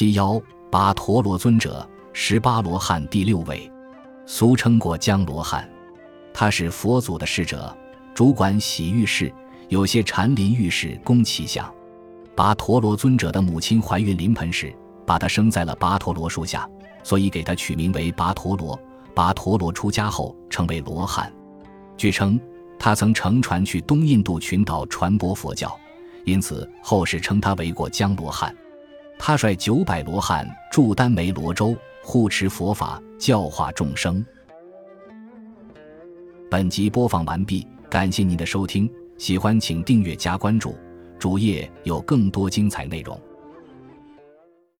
七幺跋陀罗尊者，十八罗汉第六位，俗称过江罗汉。他是佛祖的侍者，主管洗浴室，有些禅林浴室供其享。跋陀罗尊者的母亲怀孕临盆时，把他生在了跋陀罗树下，所以给他取名为跋陀罗。跋陀罗出家后成为罗汉。据称，他曾乘船去东印度群岛传播佛教，因此后世称他为过江罗汉。他率九百罗汉驻丹梅罗州，护持佛法，教化众生。本集播放完毕，感谢您的收听，喜欢请订阅加关注，主页有更多精彩内容。